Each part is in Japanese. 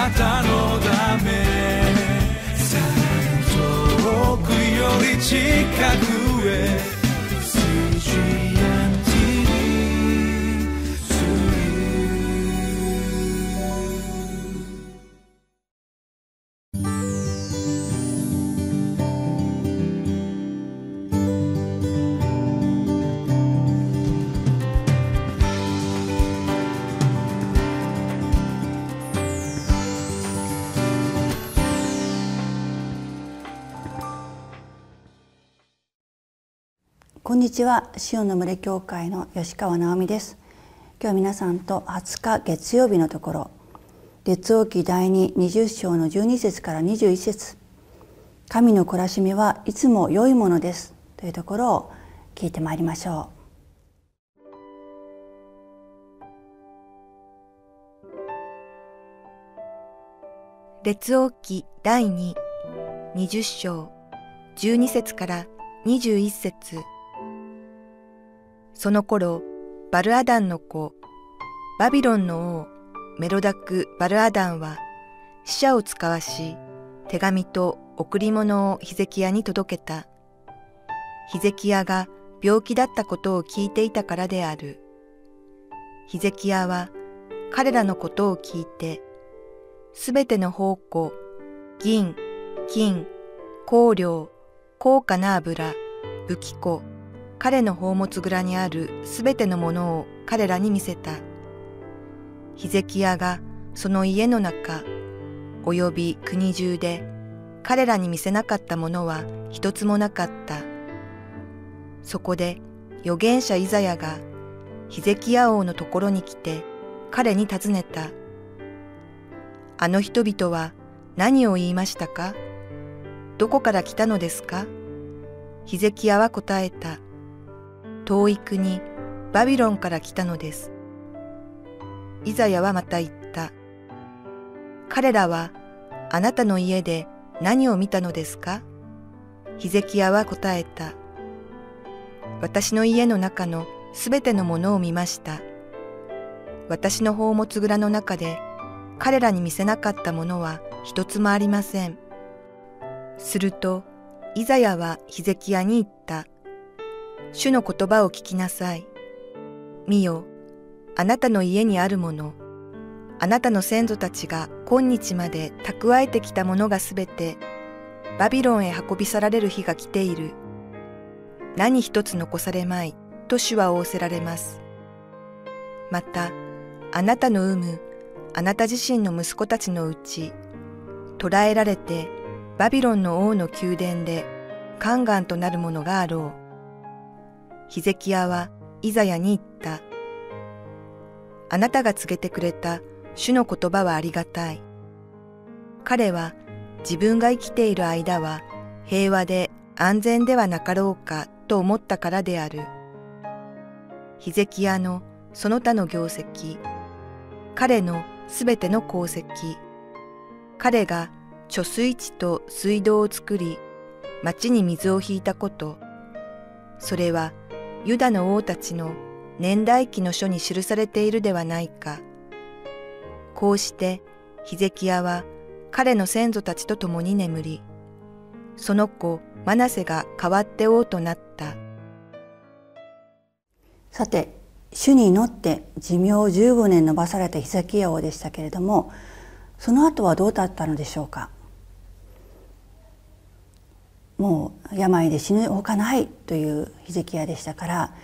なたのため。さらに遠くより近くへ。こんにちは。塩の群れ教会の吉川直美です。今日皆さんと20日月曜日のところ列王記第2 20章の12節から21節。神の懲らしみはいつも良いものです。というところを聞いてまいりましょう。列王記第2 20章12節から21節。その頃、バルアダンの子、バビロンの王、メロダク・バルアダンは、死者を使わし、手紙と贈り物をヒゼキヤに届けた。ヒゼキヤが病気だったことを聞いていたからである。ヒゼキヤは彼らのことを聞いて、すべての宝庫、銀、金、香料、高価な油、武器庫、彼の宝物蔵にあるすべてのものを彼らに見せた。ヒゼキヤがその家の中、及び国中で彼らに見せなかったものは一つもなかった。そこで預言者イザヤがヒゼキヤ王のところに来て彼に尋ねた。あの人々は何を言いましたか？どこから来たのですか？ヒゼキヤは答えた。遠い国バビロンから来たのです。イザヤはまた言った。彼らはあなたの家で何を見たのですか？ヒゼキヤは答えた。私の家の中のすべてのものを見ました。私の宝物蔵の中で彼らに見せなかったものは一つもありません。すると、イザヤはヒゼキヤに言った。主の言葉を聞きなさい。見よ、あなたの家にあるもの、あなたの先祖たちが今日まで蓄えてきたものがすべて、バビロンへ運び去られる日が来ている。何一つ残されまい、と主は仰せられます。また、あなたの産む、あなた自身の息子たちのうち、捕らえられて、バビロンの王の宮殿で、宦官となるものがあろう。ヒゼキヤはイザヤに言った。あなたが告げてくれた主の言葉はありがたい。彼は自分が生きている間は平和で安全ではなかろうかと思ったからである。ヒゼキヤのその他の業績、彼のすべての功績、彼が貯水池と水道を作り、町に水を引いたこと、それはユダの王たちの年代記の書に記されているではないか。こうしてヒゼキヤは彼の先祖たちと共に眠り、その子マナセが代わって王となった。さて、主に祈って寿命を15年延ばされたヒゼキヤ王でしたけれども、その後はどうだったのでしょうか？もう病で死ぬほかないというヒゼキヤでしたから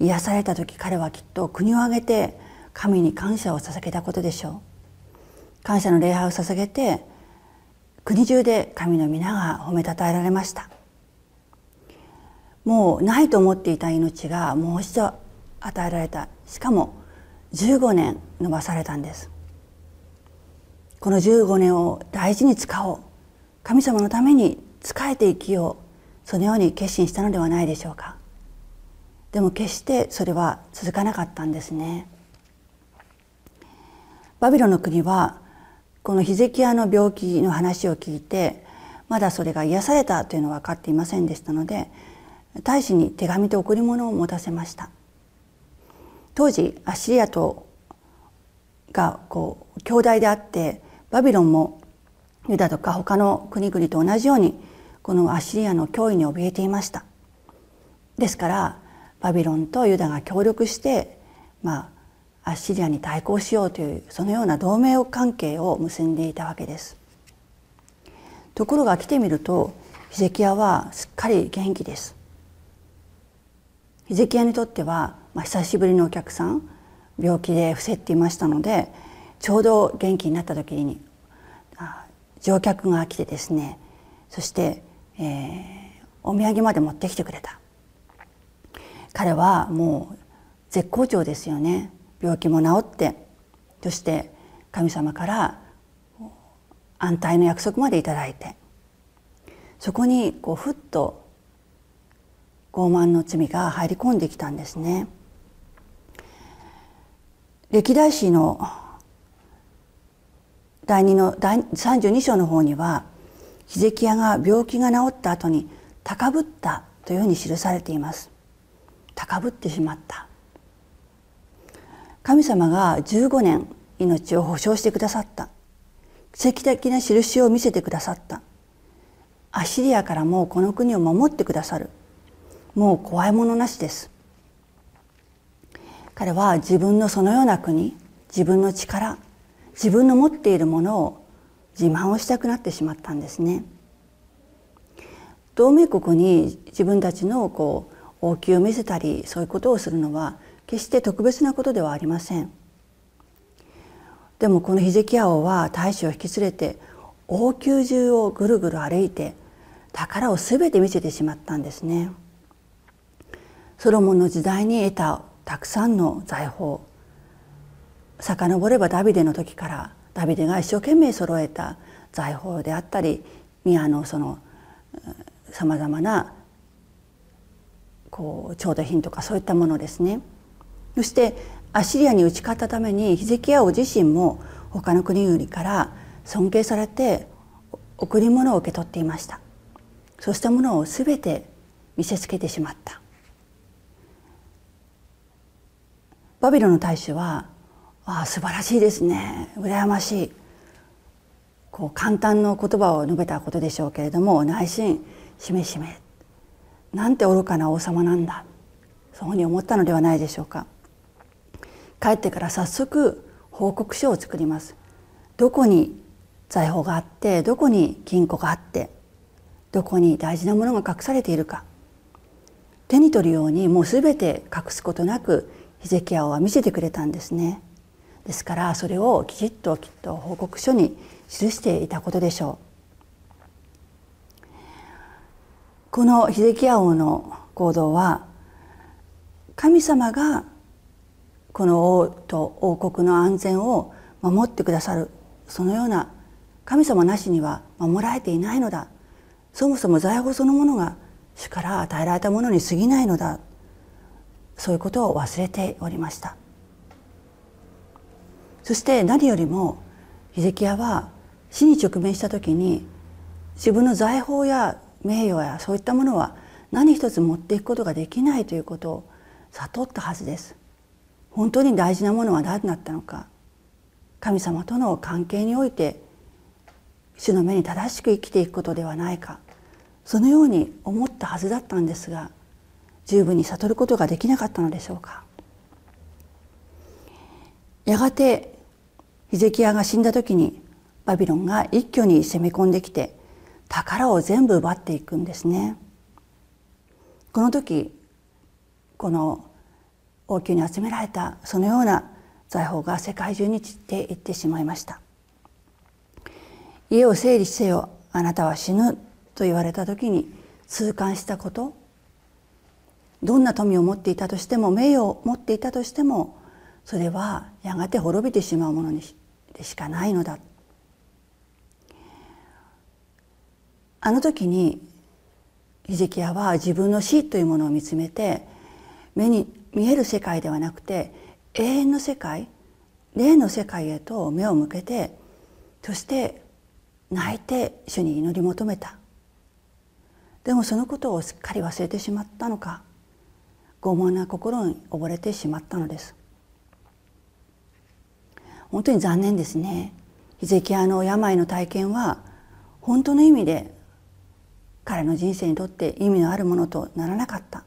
癒された時彼はきっと国を挙げて神に感謝を捧げたことでしょう。感謝の礼拝を捧げて国中で神の皆が褒めたたえられました。もうないと思っていた命がもう一度与えられた。しかも15年延ばされたんです。この15年を大事に使おう。神様のために仕えて生きよう。そのように決心したのではないでしょうか。でも決してそれは続かなかったんですね。バビロンの国はこのヒゼキヤの病気の話を聞いてまだそれが癒されたというのは分かっていませんでしたので大使に手紙と贈り物を持たせました。当時アッシリアとがこう兄弟であってバビロンもユダとか他の国々と同じようにこのアッシリアの脅威に怯えていました。ですからバビロンとユダが協力してまあアッシリアに対抗しようというそのような同盟関係を結んでいたわけです。ところが来てみるとヒゼキヤはすっかり元気です。ヒゼキヤにとっては、まあ、久しぶりのお客さん病気で伏せっていましたのでちょうど元気になった時に乗客が来てですねそして、えー、お土産まで持ってきてくれた。彼はもう絶好調ですよね。病気も治ってそして神様から安泰の約束までいただいて。そこにこうふっと傲慢の罪が入り込んできたんですね。歴代史の第2の第32章の方にはヒゼキヤが病気が治った後に高ぶったというふうに記されています。高ぶってしまった。神様が15年命を保証してくださった。奇跡的な印を見せてくださった。アシリアからもうこの国を守ってくださる。もう怖いものなしです。彼は自分のそのような国自分の力自分の持っているものを自慢をしたくなってしまったんですね。同盟国に自分たちのこう王宮を見せたりそういうことをするのは決して特別なことではありません。でもこのヒゼキヤ王は大使を引き連れて王宮中をぐるぐる歩いて宝を全て見せてしまったんですね。ソロモンの時代に得たたくさんの財宝。遡ればダビデの時からダビデが一生懸命揃えた財宝であったり宮のそのさまざまなこう調度品とかそういったものですね。そしてアッシリアに打ち勝ったためにヒゼキヤ王自身も他の国々から尊敬されて贈り物を受け取っていました。そうしたものを全て見せつけてしまった。バビロンの大使は「ああ素晴らしいですね。羨ましい」こう簡単な言葉を述べたことでしょうけれども内心しめしめなんて愚かな王様なんだ。そういうふうに思ったのではないでしょうか。帰ってから早速報告書を作ります。どこに財宝があってどこに金庫があってどこに大事なものが隠されているか。手に取るようにもう全て隠すことなくヒゼキヤは見せてくれたんですね。ですからそれをきちっときっと報告書に記していたことでしょう。このヒゼキヤ王の行動は神様がこの王と王国の安全を守ってくださるそのような神様なしには守られていないのだ。そもそも財宝そのものが主から与えられたものに過ぎないのだ。そういうことを忘れておりました。そして何よりもヒゼキヤは死に直面した時に自分の財宝や名誉やそういったものは何一つ持っていくことができないということを悟ったはずです。本当に大事なものは何だったのか。神様との関係において主の目に正しく生きていくことではないか。そのように思ったはずだったんですが十分に悟ることができなかったのでしょうか。やがてヒゼキヤが死んだ時にバビロンが一挙に攻め込んできて宝を全部奪っていくんですね。この時この王宮に集められたそのような財宝が世界中に散っていってしまいました。家を整理せよあなたは死ぬと言われた時に痛感したことどんな富を持っていたとしても名誉を持っていたとしてもそれはやがて滅びてしまうものにでしかないのだ。あの時にヒゼキヤは自分の死というものを見つめて目に見える世界ではなくて永遠の世界霊の世界へと目を向けてそして泣いて主に祈り求めた。でもそのことをすっかり忘れてしまったのか傲慢な心に溺れてしまったのです。本当に残念ですね。ヒゼキヤの病の体験は本当の意味で彼の人生にとって意味のあるものとならなかった。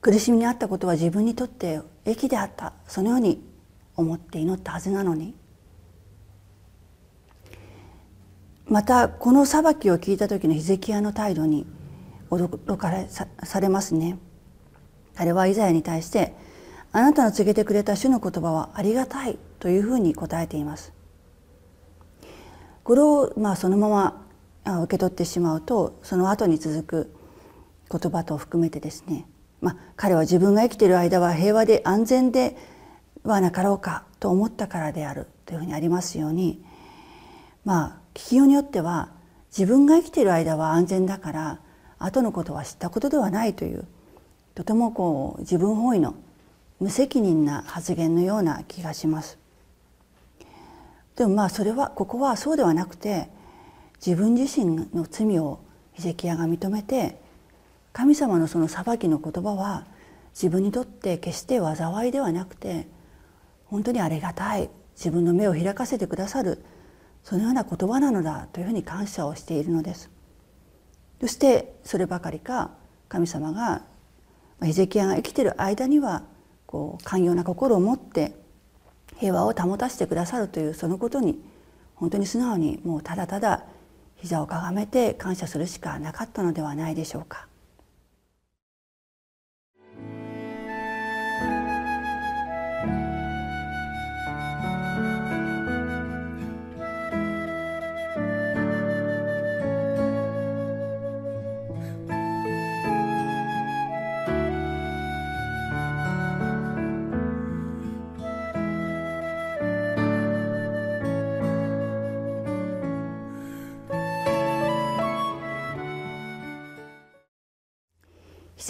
苦しみにあったことは自分にとって益であった。そのように思って祈ったはずなのに。またこの裁きを聞いた時のヒゼキヤの態度に驚かれされますね。彼はイザヤに対して「あなたの告げてくれた主の言葉はありがたい」というふうに答えています。これをまあそのまま受け取ってしまうとその後に続く言葉と含めてですね、まあ、彼は自分が生きている間は平和で安全ではなかろうかと思ったからであるというふうにありますようにまあ聞きようによっては自分が生きている間は安全だから後のことは知ったことではないというとてもこう自分本位の無責任な発言のような気がします。でもまあそれはここはそうではなくて自分自身の罪をヒゼキヤが認めて神様のその裁きの言葉は自分にとって決して災いではなくて本当にありがたい自分の目を開かせてくださるそのような言葉なのだというふうに感謝をしているのですそしてそればかりか神様がヒゼキヤが生きている間にはこう寛容な心を持って平和を保たせてくださるというそのことに本当に素直にもうただただ膝をかがめて感謝するしかなかったのではないでしょうか。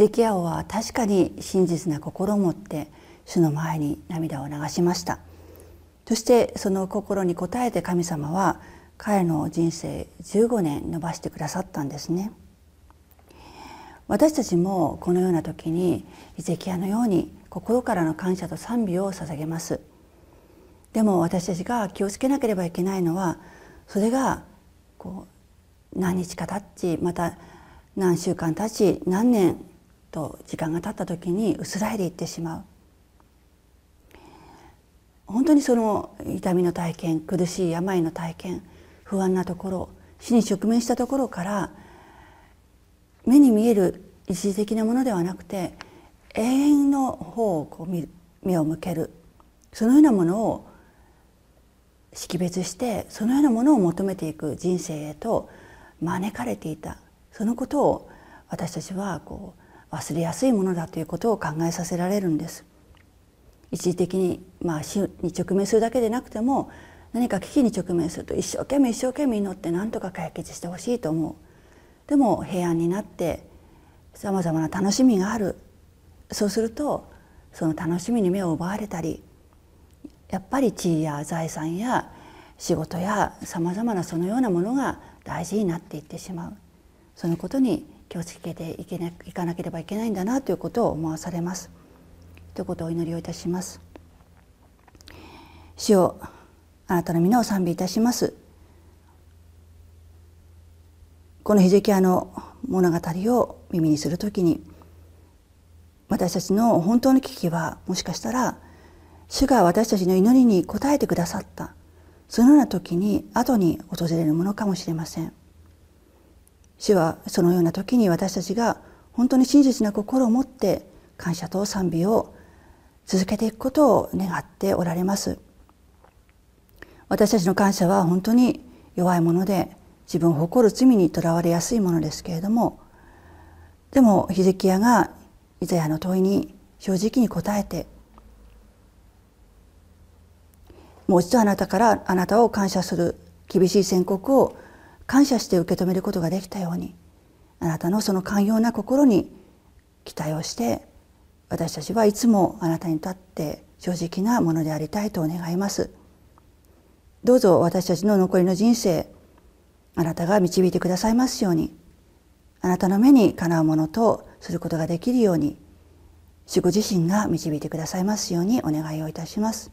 ゼキヤ王は確かに真実な心を持って主の前に涙を流しました。そしてその心に応えて神様は彼の人生15年伸ばしてくださったんですね。私たちもこのような時にヒゼキヤのように心からの感謝と賛美を捧げます。でも私たちが気をつけなければいけないのはそれがこう何日か経ちまた何週間経ち何年と時間が経った時に薄らいでいってしまう。本当にその痛みの体験苦しい病の体験不安なところ死に直面したところから目に見える一時的なものではなくて永遠の方をこう目を向ける。そのようなものを識別してそのようなものを求めていく人生へと招かれていた。そのことを私たちはこう忘れやすいものだということを考えさせられるんです。一時的に、まあ、死に直面するだけでなくても何か危機に直面すると一生懸命一生懸命祈って何とか解決してほしいと思う。でも平安になってさまざまな楽しみがある。そうするとその楽しみに目を奪われたりやっぱり地位や財産や仕事やさまざまなそのようなものが大事になっていってしまう。そのことに気をつけていけないかなければいけないんだなということを思わされます。ということをお祈りをいたします。主をあなたの皆を賛美いたします。このヒゼキヤの物語を耳にするときに私たちの本当の危機はもしかしたら主が私たちの祈りに応えてくださったそのような時に後に訪れるものかもしれません。主はそのような時に私たちが本当に真実な心を持って感謝と賛美を続けていくことを願っておられます。私たちの感謝は本当に弱いもので自分を誇る罪にとらわれやすいものですけれどもでもヒゼキヤがイザヤの問いに正直に答えてもう一度あなたからあなたを感謝する厳しい宣告を感謝して受け止めることができたようにあなたのその寛容な心に期待をして私たちはいつもあなたに立って正直なものでありたいと願います。どうぞ私たちの残りの人生あなたが導いてくださいますようにあなたの目にかなうものとすることができるように主ご自身が導いてくださいますようにお願いをいたします。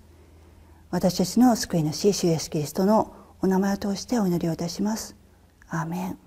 私たちの救い主主イエスキリストのお名前を通してお祈りをいたします。アー